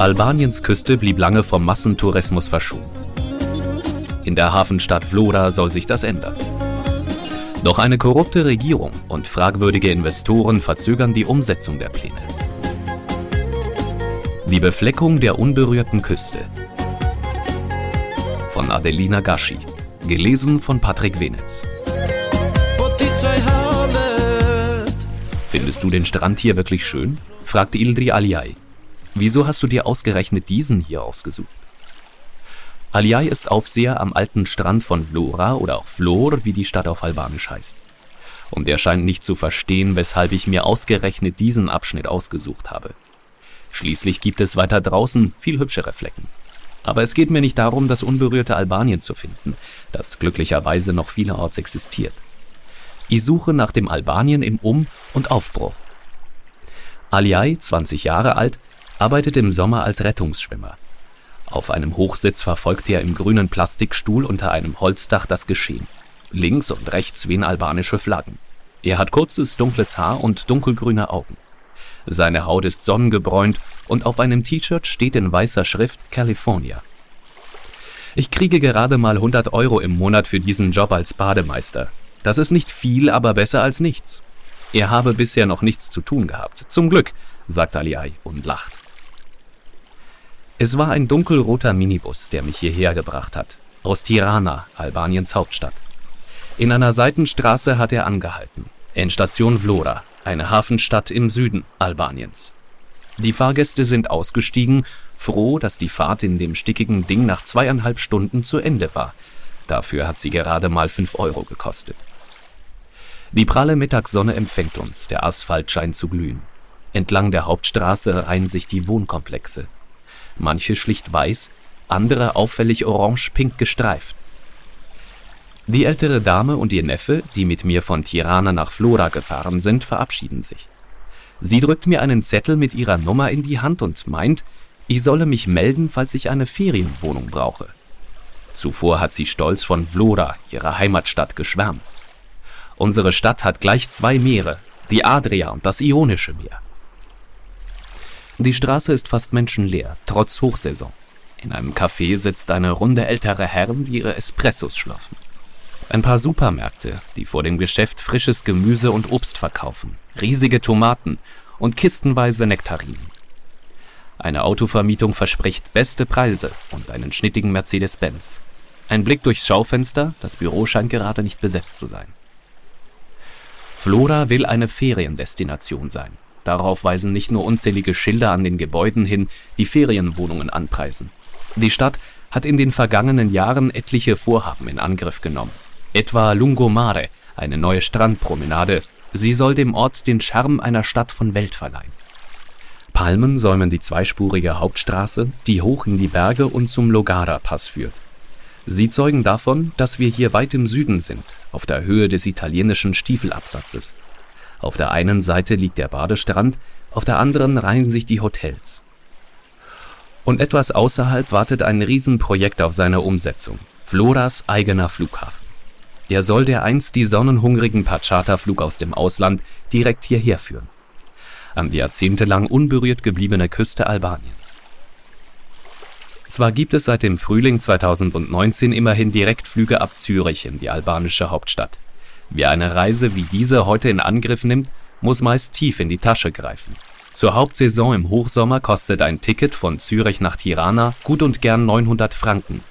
Albaniens Küste blieb lange vom Massentourismus verschont. In der Hafenstadt Vlora soll sich das ändern. Doch eine korrupte Regierung und fragwürdige Investoren verzögern die Umsetzung der Pläne. Die Befleckung der unberührten Küste. Von Adelina Gaschi. Gelesen von Patrick Wenitz. Findest du den Strand hier wirklich schön? fragte Ildri Aliay, Wieso hast du dir ausgerechnet diesen hier ausgesucht? Aliay ist Aufseher am alten Strand von Vlora oder auch Vlor, wie die Stadt auf Albanisch heißt. Und er scheint nicht zu verstehen, weshalb ich mir ausgerechnet diesen Abschnitt ausgesucht habe. Schließlich gibt es weiter draußen viel hübschere Flecken. Aber es geht mir nicht darum, das unberührte Albanien zu finden, das glücklicherweise noch vielerorts existiert. Ich suche nach dem Albanien im Um- und Aufbruch. Aliay, 20 Jahre alt, arbeitet im Sommer als Rettungsschwimmer. Auf einem Hochsitz verfolgt er im grünen Plastikstuhl unter einem Holzdach das Geschehen. Links und rechts wehen albanische Flaggen. Er hat kurzes dunkles Haar und dunkelgrüne Augen. Seine Haut ist sonnengebräunt und auf einem T-Shirt steht in weißer Schrift California. Ich kriege gerade mal 100 Euro im Monat für diesen Job als Bademeister. Das ist nicht viel, aber besser als nichts. Er habe bisher noch nichts zu tun gehabt. Zum Glück, sagt Aliai und lacht. Es war ein dunkelroter Minibus, der mich hierher gebracht hat. Aus Tirana, Albaniens Hauptstadt. In einer Seitenstraße hat er angehalten. Endstation Vlora, eine Hafenstadt im Süden Albaniens. Die Fahrgäste sind ausgestiegen, froh, dass die Fahrt in dem stickigen Ding nach zweieinhalb Stunden zu Ende war. Dafür hat sie gerade mal fünf Euro gekostet. Die pralle Mittagssonne empfängt uns, der Asphalt scheint zu glühen. Entlang der Hauptstraße reihen sich die Wohnkomplexe manche schlicht weiß, andere auffällig orange-pink gestreift. Die ältere Dame und ihr Neffe, die mit mir von Tirana nach Flora gefahren sind, verabschieden sich. Sie drückt mir einen Zettel mit ihrer Nummer in die Hand und meint, ich solle mich melden, falls ich eine Ferienwohnung brauche. Zuvor hat sie stolz von Vlora, ihrer Heimatstadt, geschwärmt. Unsere Stadt hat gleich zwei Meere, die Adria und das Ionische Meer. Die Straße ist fast menschenleer, trotz Hochsaison. In einem Café sitzt eine Runde älterer Herren, die ihre Espressos schlürfen. Ein paar Supermärkte, die vor dem Geschäft frisches Gemüse und Obst verkaufen, riesige Tomaten und kistenweise Nektarinen. Eine Autovermietung verspricht beste Preise und einen schnittigen Mercedes-Benz. Ein Blick durchs Schaufenster, das Büro scheint gerade nicht besetzt zu sein. Flora will eine Feriendestination sein. Darauf weisen nicht nur unzählige Schilder an den Gebäuden hin, die Ferienwohnungen anpreisen. Die Stadt hat in den vergangenen Jahren etliche Vorhaben in Angriff genommen. Etwa Lungomare, eine neue Strandpromenade. Sie soll dem Ort den Charme einer Stadt von Welt verleihen. Palmen säumen die zweispurige Hauptstraße, die hoch in die Berge und zum Logara-Pass führt. Sie zeugen davon, dass wir hier weit im Süden sind, auf der Höhe des italienischen Stiefelabsatzes. Auf der einen Seite liegt der Badestrand, auf der anderen reihen sich die Hotels. Und etwas außerhalb wartet ein Riesenprojekt auf seine Umsetzung. Floras eigener Flughafen. Er soll der einst die sonnenhungrigen per Charterflug aus dem Ausland direkt hierher führen. An die jahrzehntelang unberührt gebliebene Küste Albaniens. Zwar gibt es seit dem Frühling 2019 immerhin Direktflüge ab Zürich in die albanische Hauptstadt. Wer eine Reise wie diese heute in Angriff nimmt, muss meist tief in die Tasche greifen. Zur Hauptsaison im Hochsommer kostet ein Ticket von Zürich nach Tirana gut und gern 900 Franken.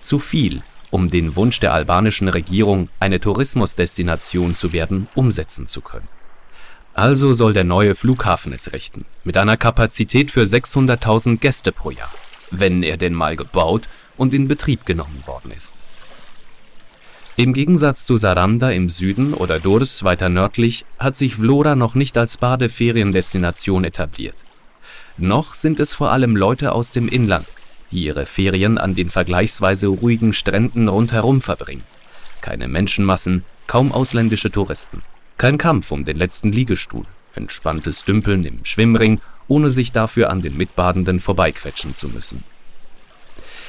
Zu viel, um den Wunsch der albanischen Regierung, eine Tourismusdestination zu werden, umsetzen zu können. Also soll der neue Flughafen es richten, mit einer Kapazität für 600.000 Gäste pro Jahr, wenn er denn mal gebaut und in Betrieb genommen worden ist. Im Gegensatz zu Saranda im Süden oder Durs weiter nördlich hat sich Vlora noch nicht als Badeferiendestination etabliert. Noch sind es vor allem Leute aus dem Inland, die ihre Ferien an den vergleichsweise ruhigen Stränden rundherum verbringen. Keine Menschenmassen, kaum ausländische Touristen. Kein Kampf um den letzten Liegestuhl, entspanntes Dümpeln im Schwimmring, ohne sich dafür an den Mitbadenden vorbeiquetschen zu müssen.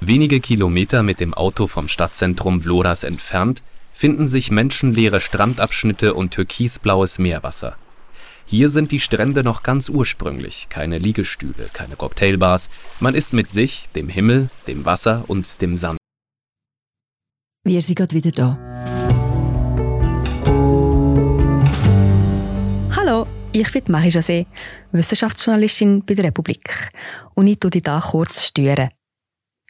Wenige Kilometer mit dem Auto vom Stadtzentrum Vloras entfernt finden sich menschenleere Strandabschnitte und türkisblaues Meerwasser. Hier sind die Strände noch ganz ursprünglich, keine Liegestühle, keine Cocktailbars, man ist mit sich, dem Himmel, dem Wasser und dem Sand. Wir sind gerade wieder da. Hallo, ich bin Marie José, Wissenschaftsjournalistin bei der Republik. Und ich tue dich hier kurz stören.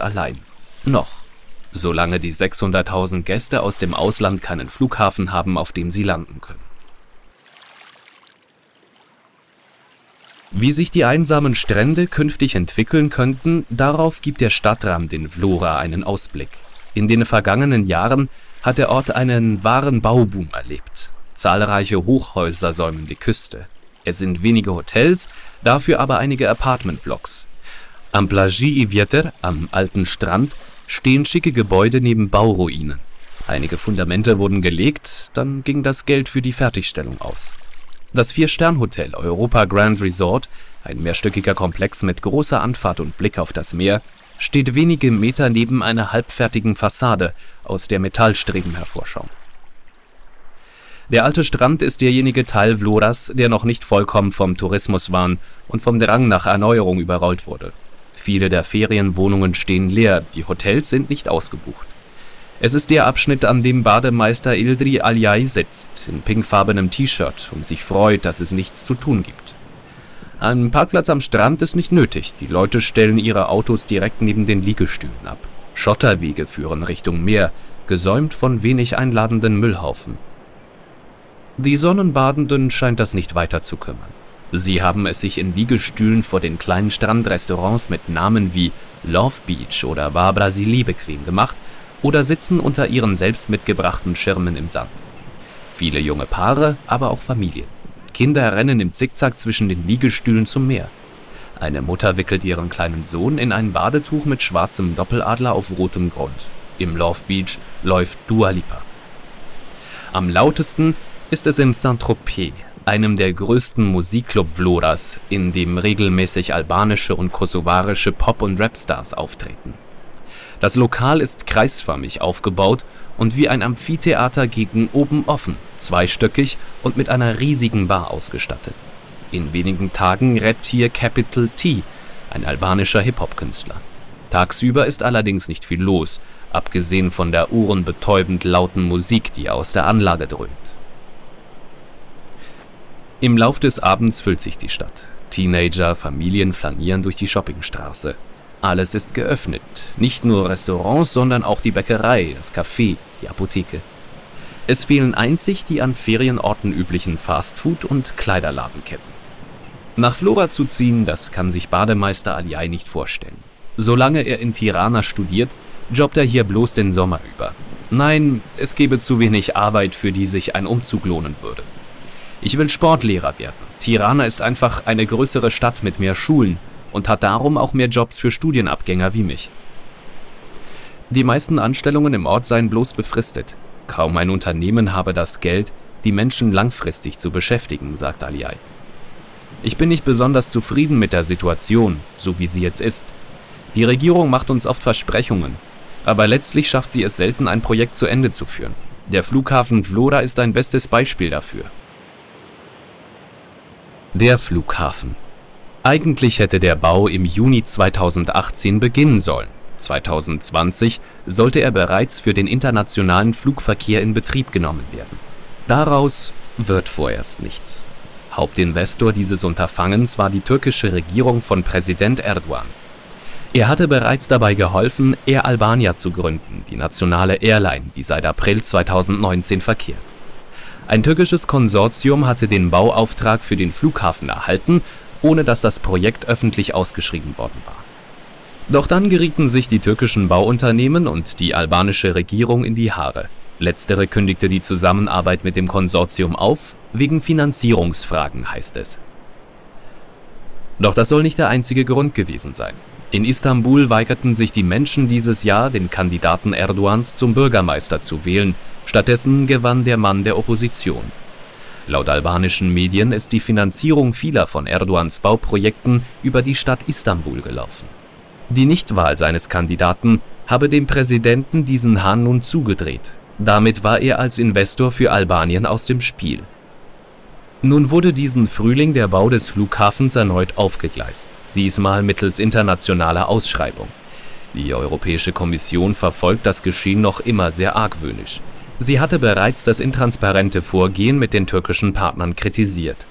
Allein. Noch. Solange die 600.000 Gäste aus dem Ausland keinen Flughafen haben, auf dem sie landen können. Wie sich die einsamen Strände künftig entwickeln könnten, darauf gibt der Stadtrand in Vlora einen Ausblick. In den vergangenen Jahren hat der Ort einen wahren Bauboom erlebt. Zahlreiche Hochhäuser säumen die Küste. Es sind wenige Hotels, dafür aber einige Apartmentblocks. Am Plagi Ivieter, am alten Strand, stehen schicke Gebäude neben Bauruinen. Einige Fundamente wurden gelegt, dann ging das Geld für die Fertigstellung aus. Das Vier-Stern-Hotel Europa Grand Resort, ein mehrstöckiger Komplex mit großer Anfahrt und Blick auf das Meer, steht wenige Meter neben einer halbfertigen Fassade, aus der Metallstreben hervorschauen. Der alte Strand ist derjenige Teil Vloras, der noch nicht vollkommen vom Tourismuswahn und vom Drang nach Erneuerung überrollt wurde. Viele der Ferienwohnungen stehen leer, die Hotels sind nicht ausgebucht. Es ist der Abschnitt, an dem Bademeister Ildri Aljai sitzt, in pinkfarbenem T-Shirt und sich freut, dass es nichts zu tun gibt. Ein Parkplatz am Strand ist nicht nötig, die Leute stellen ihre Autos direkt neben den Liegestühlen ab. Schotterwege führen Richtung Meer, gesäumt von wenig einladenden Müllhaufen. Die Sonnenbadenden scheint das nicht weiter zu kümmern. Sie haben es sich in Liegestühlen vor den kleinen Strandrestaurants mit Namen wie Love Beach oder Bar Brasili bequem gemacht oder sitzen unter ihren selbst mitgebrachten Schirmen im Sand. Viele junge Paare, aber auch Familien. Kinder rennen im Zickzack zwischen den Liegestühlen zum Meer. Eine Mutter wickelt ihren kleinen Sohn in ein Badetuch mit schwarzem Doppeladler auf rotem Grund. Im Love Beach läuft Dua Lipa. Am lautesten ist es im Saint-Tropez, einem der größten Musikclub Vloras, in dem regelmäßig albanische und kosovarische Pop- und Rapstars auftreten. Das Lokal ist kreisförmig aufgebaut und wie ein Amphitheater gegen oben offen, zweistöckig und mit einer riesigen Bar ausgestattet. In wenigen Tagen rappt hier Capital T, ein albanischer Hip-Hop-Künstler. Tagsüber ist allerdings nicht viel los, abgesehen von der ohrenbetäubend lauten Musik, die aus der Anlage dröhnt. Im Lauf des Abends füllt sich die Stadt. Teenager, Familien flanieren durch die Shoppingstraße. Alles ist geöffnet. Nicht nur Restaurants, sondern auch die Bäckerei, das Café, die Apotheke. Es fehlen einzig die an Ferienorten üblichen Fastfood- und Kleiderladenketten. Nach Flora zu ziehen, das kann sich Bademeister Aliai nicht vorstellen. Solange er in Tirana studiert, jobbt er hier bloß den Sommer über. Nein, es gäbe zu wenig Arbeit, für die sich ein Umzug lohnen würde. Ich will Sportlehrer werden. Tirana ist einfach eine größere Stadt mit mehr Schulen und hat darum auch mehr Jobs für Studienabgänger wie mich. Die meisten Anstellungen im Ort seien bloß befristet. Kaum ein Unternehmen habe das Geld, die Menschen langfristig zu beschäftigen, sagt Aliai. Ich bin nicht besonders zufrieden mit der Situation, so wie sie jetzt ist. Die Regierung macht uns oft Versprechungen, aber letztlich schafft sie es selten, ein Projekt zu Ende zu führen. Der Flughafen Vlora ist ein bestes Beispiel dafür. Der Flughafen. Eigentlich hätte der Bau im Juni 2018 beginnen sollen. 2020 sollte er bereits für den internationalen Flugverkehr in Betrieb genommen werden. Daraus wird vorerst nichts. Hauptinvestor dieses Unterfangens war die türkische Regierung von Präsident Erdogan. Er hatte bereits dabei geholfen, Air Albania zu gründen, die nationale Airline, die seit April 2019 verkehrt. Ein türkisches Konsortium hatte den Bauauftrag für den Flughafen erhalten, ohne dass das Projekt öffentlich ausgeschrieben worden war. Doch dann gerieten sich die türkischen Bauunternehmen und die albanische Regierung in die Haare. Letztere kündigte die Zusammenarbeit mit dem Konsortium auf, wegen Finanzierungsfragen heißt es. Doch das soll nicht der einzige Grund gewesen sein. In Istanbul weigerten sich die Menschen dieses Jahr, den Kandidaten Erdogans zum Bürgermeister zu wählen. Stattdessen gewann der Mann der Opposition. Laut albanischen Medien ist die Finanzierung vieler von Erdogans Bauprojekten über die Stadt Istanbul gelaufen. Die Nichtwahl seines Kandidaten habe dem Präsidenten diesen Hahn nun zugedreht. Damit war er als Investor für Albanien aus dem Spiel. Nun wurde diesen Frühling der Bau des Flughafens erneut aufgegleist, diesmal mittels internationaler Ausschreibung. Die Europäische Kommission verfolgt das Geschehen noch immer sehr argwöhnisch. Sie hatte bereits das intransparente Vorgehen mit den türkischen Partnern kritisiert.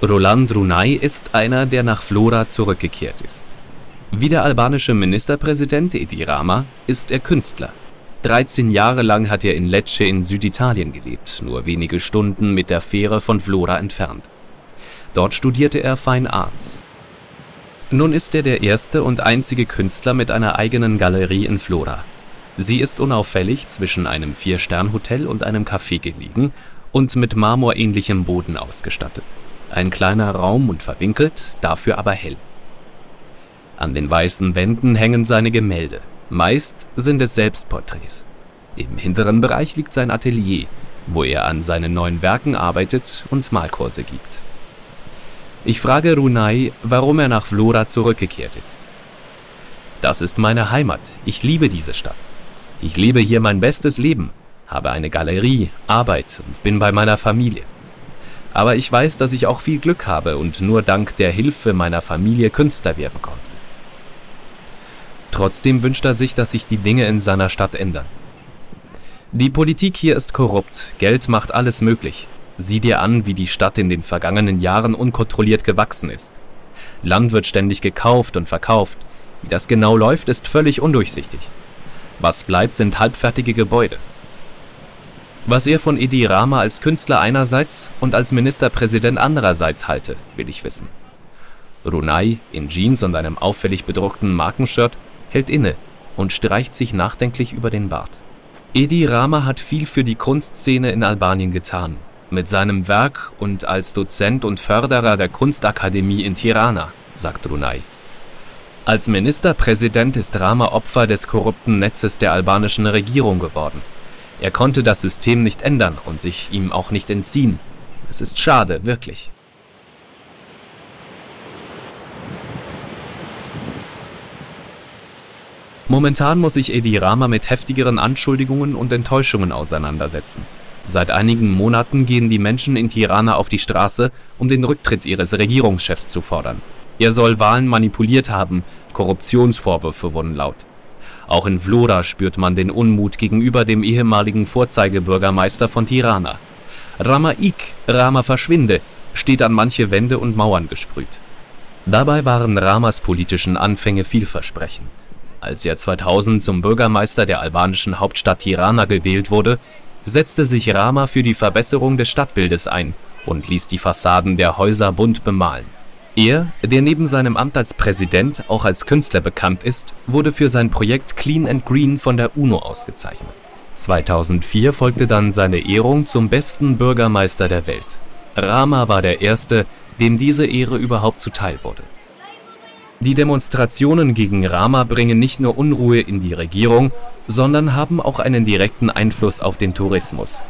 Roland Runay ist einer, der nach Flora zurückgekehrt ist. Wie der albanische Ministerpräsident Edi Rama ist er Künstler. 13 Jahre lang hat er in Lecce in Süditalien gelebt, nur wenige Stunden mit der Fähre von Flora entfernt. Dort studierte er Fine Arts. Nun ist er der erste und einzige Künstler mit einer eigenen Galerie in Flora. Sie ist unauffällig zwischen einem Vier-Stern-Hotel und einem Café gelegen und mit marmorähnlichem Boden ausgestattet. Ein kleiner Raum und verwinkelt, dafür aber hell. An den weißen Wänden hängen seine Gemälde. Meist sind es Selbstporträts. Im hinteren Bereich liegt sein Atelier, wo er an seinen neuen Werken arbeitet und Malkurse gibt. Ich frage Runai, warum er nach Vlora zurückgekehrt ist. Das ist meine Heimat. Ich liebe diese Stadt. Ich lebe hier mein bestes Leben, habe eine Galerie, Arbeit und bin bei meiner Familie. Aber ich weiß, dass ich auch viel Glück habe und nur dank der Hilfe meiner Familie Künstler werden konnte. Trotzdem wünscht er sich, dass sich die Dinge in seiner Stadt ändern. Die Politik hier ist korrupt, Geld macht alles möglich. Sieh dir an, wie die Stadt in den vergangenen Jahren unkontrolliert gewachsen ist. Land wird ständig gekauft und verkauft. Wie das genau läuft, ist völlig undurchsichtig. Was bleibt, sind halbfertige Gebäude. Was er von Edi Rama als Künstler einerseits und als Ministerpräsident andererseits halte, will ich wissen. Runai, in Jeans und einem auffällig bedruckten Markenshirt, hält inne und streicht sich nachdenklich über den Bart. Edi Rama hat viel für die Kunstszene in Albanien getan. Mit seinem Werk und als Dozent und Förderer der Kunstakademie in Tirana, sagt Runai. Als Ministerpräsident ist Rama Opfer des korrupten Netzes der albanischen Regierung geworden. Er konnte das System nicht ändern und sich ihm auch nicht entziehen. Es ist schade, wirklich. Momentan muss sich Edi Rama mit heftigeren Anschuldigungen und Enttäuschungen auseinandersetzen. Seit einigen Monaten gehen die Menschen in Tirana auf die Straße, um den Rücktritt ihres Regierungschefs zu fordern. Er soll Wahlen manipuliert haben, Korruptionsvorwürfe wurden laut. Auch in Vlora spürt man den Unmut gegenüber dem ehemaligen Vorzeigebürgermeister von Tirana. Rama Ik, Rama verschwinde, steht an manche Wände und Mauern gesprüht. Dabei waren Ramas politischen Anfänge vielversprechend. Als er 2000 zum Bürgermeister der albanischen Hauptstadt Tirana gewählt wurde, setzte sich Rama für die Verbesserung des Stadtbildes ein und ließ die Fassaden der Häuser bunt bemalen. Er, der neben seinem Amt als Präsident auch als Künstler bekannt ist, wurde für sein Projekt Clean and Green von der UNO ausgezeichnet. 2004 folgte dann seine Ehrung zum besten Bürgermeister der Welt. Rama war der Erste, dem diese Ehre überhaupt zuteil wurde. Die Demonstrationen gegen Rama bringen nicht nur Unruhe in die Regierung, sondern haben auch einen direkten Einfluss auf den Tourismus.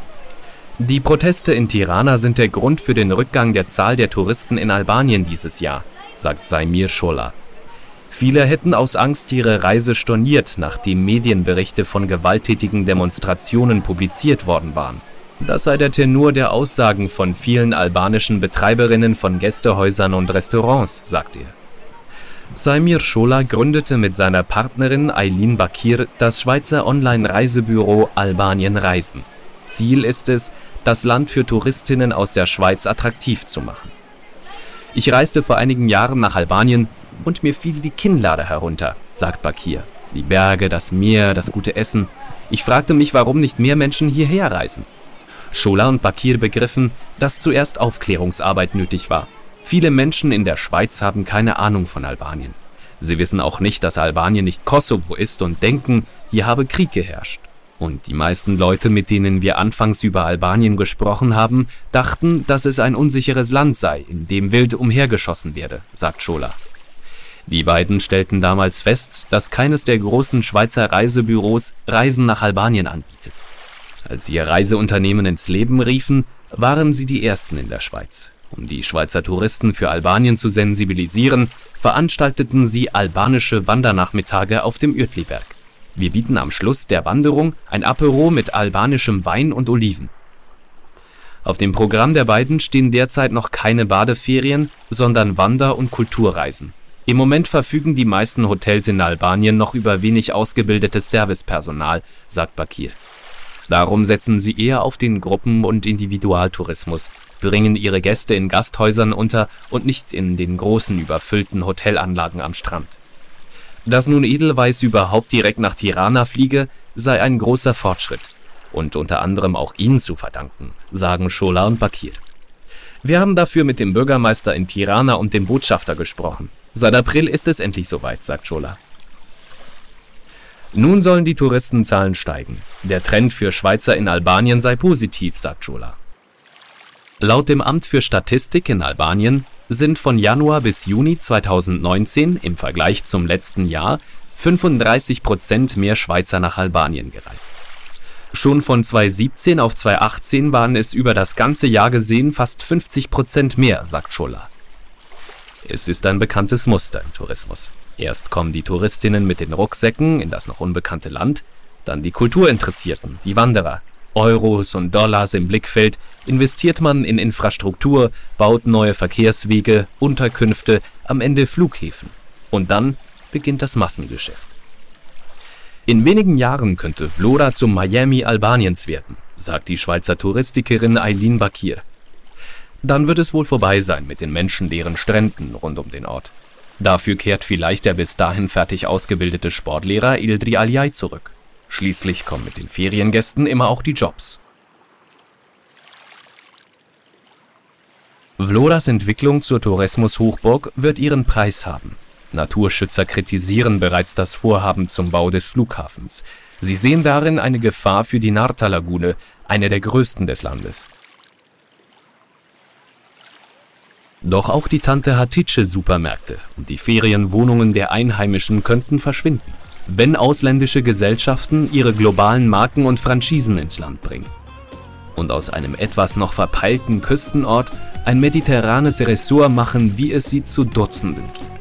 Die Proteste in Tirana sind der Grund für den Rückgang der Zahl der Touristen in Albanien dieses Jahr, sagt Saimir Schola. Viele hätten aus Angst ihre Reise storniert, nachdem Medienberichte von gewalttätigen Demonstrationen publiziert worden waren. Das sei der Tenor der Aussagen von vielen albanischen Betreiberinnen von Gästehäusern und Restaurants, sagt er. Saimir Schola gründete mit seiner Partnerin Aylin Bakir das Schweizer Online-Reisebüro Albanien Reisen. Ziel ist es, das Land für Touristinnen aus der Schweiz attraktiv zu machen. Ich reiste vor einigen Jahren nach Albanien und mir fiel die Kinnlade herunter, sagt Bakir. Die Berge, das Meer, das gute Essen. Ich fragte mich, warum nicht mehr Menschen hierher reisen. Schola und Bakir begriffen, dass zuerst Aufklärungsarbeit nötig war. Viele Menschen in der Schweiz haben keine Ahnung von Albanien. Sie wissen auch nicht, dass Albanien nicht Kosovo ist und denken, hier habe Krieg geherrscht. Und die meisten Leute, mit denen wir anfangs über Albanien gesprochen haben, dachten, dass es ein unsicheres Land sei, in dem wild umhergeschossen werde, sagt Schola. Die beiden stellten damals fest, dass keines der großen Schweizer Reisebüros Reisen nach Albanien anbietet. Als sie ihr Reiseunternehmen ins Leben riefen, waren sie die ersten in der Schweiz. Um die Schweizer Touristen für Albanien zu sensibilisieren, veranstalteten sie albanische Wandernachmittage auf dem Uetliberg. Wir bieten am Schluss der Wanderung ein Apero mit albanischem Wein und Oliven. Auf dem Programm der beiden stehen derzeit noch keine Badeferien, sondern Wander- und Kulturreisen. Im Moment verfügen die meisten Hotels in Albanien noch über wenig ausgebildetes Servicepersonal, sagt Bakir. Darum setzen sie eher auf den Gruppen- und Individualtourismus, bringen ihre Gäste in Gasthäusern unter und nicht in den großen überfüllten Hotelanlagen am Strand. Dass nun Edelweiss überhaupt direkt nach Tirana fliege, sei ein großer Fortschritt und unter anderem auch ihnen zu verdanken, sagen Schola und Bakir. Wir haben dafür mit dem Bürgermeister in Tirana und dem Botschafter gesprochen. Seit April ist es endlich soweit, sagt Schola. Nun sollen die Touristenzahlen steigen. Der Trend für Schweizer in Albanien sei positiv, sagt Schola. Laut dem Amt für Statistik in Albanien sind von Januar bis Juni 2019 im Vergleich zum letzten Jahr 35 Prozent mehr Schweizer nach Albanien gereist. Schon von 2017 auf 2018 waren es über das ganze Jahr gesehen fast 50 Prozent mehr, sagt Schola. Es ist ein bekanntes Muster im Tourismus. Erst kommen die Touristinnen mit den Rucksäcken in das noch unbekannte Land, dann die Kulturinteressierten, die Wanderer. Euros und Dollars im Blickfeld investiert man in Infrastruktur, baut neue Verkehrswege, Unterkünfte, am Ende Flughäfen. Und dann beginnt das Massengeschäft. In wenigen Jahren könnte Vlora zum Miami Albaniens werden, sagt die Schweizer Touristikerin Eileen Bakir. Dann wird es wohl vorbei sein mit den menschenleeren Stränden rund um den Ort. Dafür kehrt vielleicht der bis dahin fertig ausgebildete Sportlehrer Ildri Aljai zurück. Schließlich kommen mit den Feriengästen immer auch die Jobs. Vloras Entwicklung zur Tourismushochburg wird ihren Preis haben. Naturschützer kritisieren bereits das Vorhaben zum Bau des Flughafens. Sie sehen darin eine Gefahr für die Narta-Lagune, eine der größten des Landes. Doch auch die Tante Hatice-Supermärkte und die Ferienwohnungen der Einheimischen könnten verschwinden, wenn ausländische Gesellschaften ihre globalen Marken und Franchisen ins Land bringen. Und aus einem etwas noch verpeilten Küstenort ein mediterranes Ressort machen, wie es sie zu Dutzenden gibt.